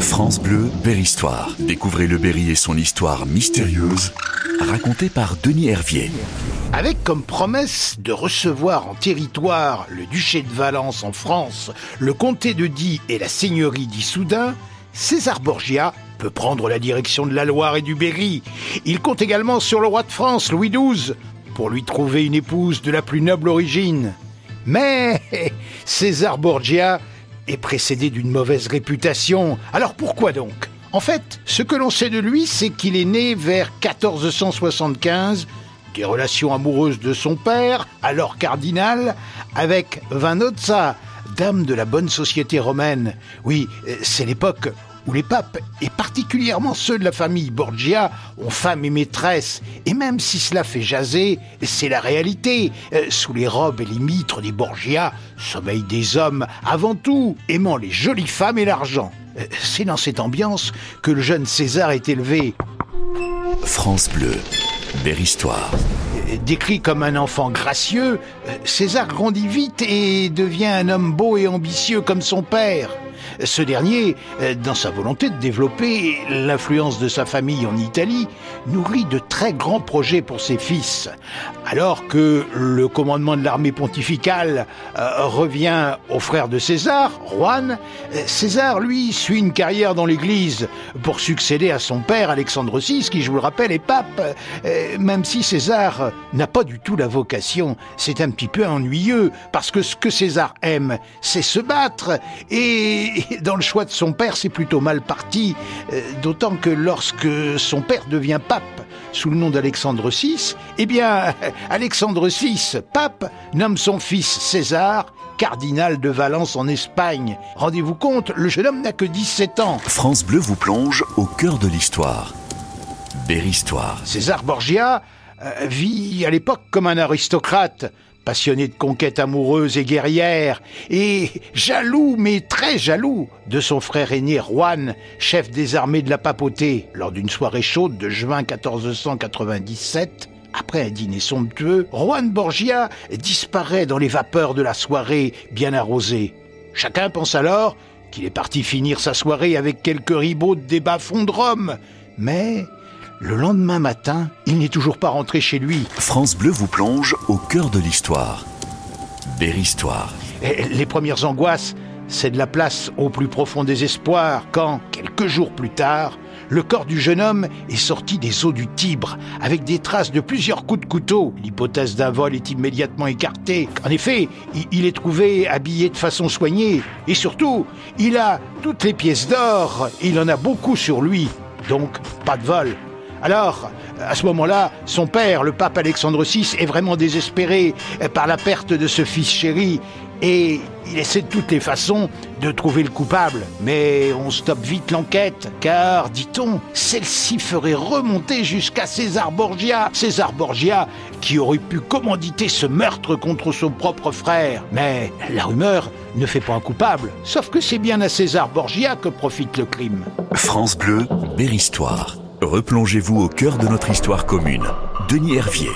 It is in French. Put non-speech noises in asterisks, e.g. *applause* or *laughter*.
France Bleu, Berry-Histoire. Découvrez le Berry et son histoire mystérieuse, racontée par Denis Hervier. Avec comme promesse de recevoir en territoire le duché de Valence en France, le comté de Die et la seigneurie d'Issoudun, César Borgia peut prendre la direction de la Loire et du Berry. Il compte également sur le roi de France, Louis XII, pour lui trouver une épouse de la plus noble origine. Mais *laughs* César Borgia est précédé d'une mauvaise réputation. Alors pourquoi donc? En fait, ce que l'on sait de lui, c'est qu'il est né vers 1475 des relations amoureuses de son père, alors cardinal, avec Vanozza, dame de la bonne société romaine. Oui, c'est l'époque où les papes, et particulièrement ceux de la famille Borgia, ont femme et maîtresse. Et même si cela fait jaser, c'est la réalité. Euh, sous les robes et les mitres des Borgia sommeillent des hommes, avant tout, aimant les jolies femmes et l'argent. Euh, c'est dans cette ambiance que le jeune César est élevé. France Bleu, Berry-Histoire. Euh, Décrit comme un enfant gracieux, César grandit vite et devient un homme beau et ambitieux comme son père. Ce dernier, dans sa volonté de développer l'influence de sa famille en Italie, nourrit de très grands projets pour ses fils. Alors que le commandement de l'armée pontificale euh, revient au frère de César, Juan, César, lui, suit une carrière dans l'Église pour succéder à son père, Alexandre VI, qui, je vous le rappelle, est pape. Euh, même si César n'a pas du tout la vocation, c'est un petit peu ennuyeux, parce que ce que César aime, c'est se battre, et dans le choix de son père, c'est plutôt mal parti, euh, d'autant que lorsque son père devient pape sous le nom d'Alexandre VI, eh bien, *laughs* Alexandre VI, pape, nomme son fils César cardinal de Valence en Espagne. Rendez-vous compte, le jeune homme n'a que 17 ans. France Bleu vous plonge au cœur de l'histoire. Berry-Histoire. César Borgia euh, vit à l'époque comme un aristocrate, passionné de conquêtes amoureuses et guerrières, et jaloux, mais très jaloux, de son frère aîné Juan, chef des armées de la papauté. Lors d'une soirée chaude de juin 1497, après un dîner somptueux, Juan Borgia disparaît dans les vapeurs de la soirée bien arrosée. Chacun pense alors qu'il est parti finir sa soirée avec quelques ribauds des bas-fonds de Rome. Mais le lendemain matin, il n'est toujours pas rentré chez lui. France Bleu vous plonge au cœur de l'histoire. Berry-Histoire. Et les premières angoisses, c'est de la place au plus profond des espoirs quand, quelques jours plus tard, le corps du jeune homme est sorti des eaux du Tibre, avec des traces de plusieurs coups de couteau. L'hypothèse d'un vol est immédiatement écartée. En effet, il est trouvé habillé de façon soignée, et surtout, il a toutes les pièces d'or, il en a beaucoup sur lui. Donc, pas de vol. Alors, à ce moment-là, son père, le pape Alexandre VI, est vraiment désespéré par la perte de ce fils chéri et il essaie de toutes les façons de trouver le coupable. Mais on stoppe vite l'enquête, car, dit-on, celle-ci ferait remonter jusqu'à César Borgia. César Borgia qui aurait pu commanditer ce meurtre contre son propre frère. Mais la rumeur ne fait pas un coupable, sauf que c'est bien à César Borgia que profite le crime. France Bleu, Berry-Histoire. Replongez-vous au cœur de notre histoire commune. Denis Hervier.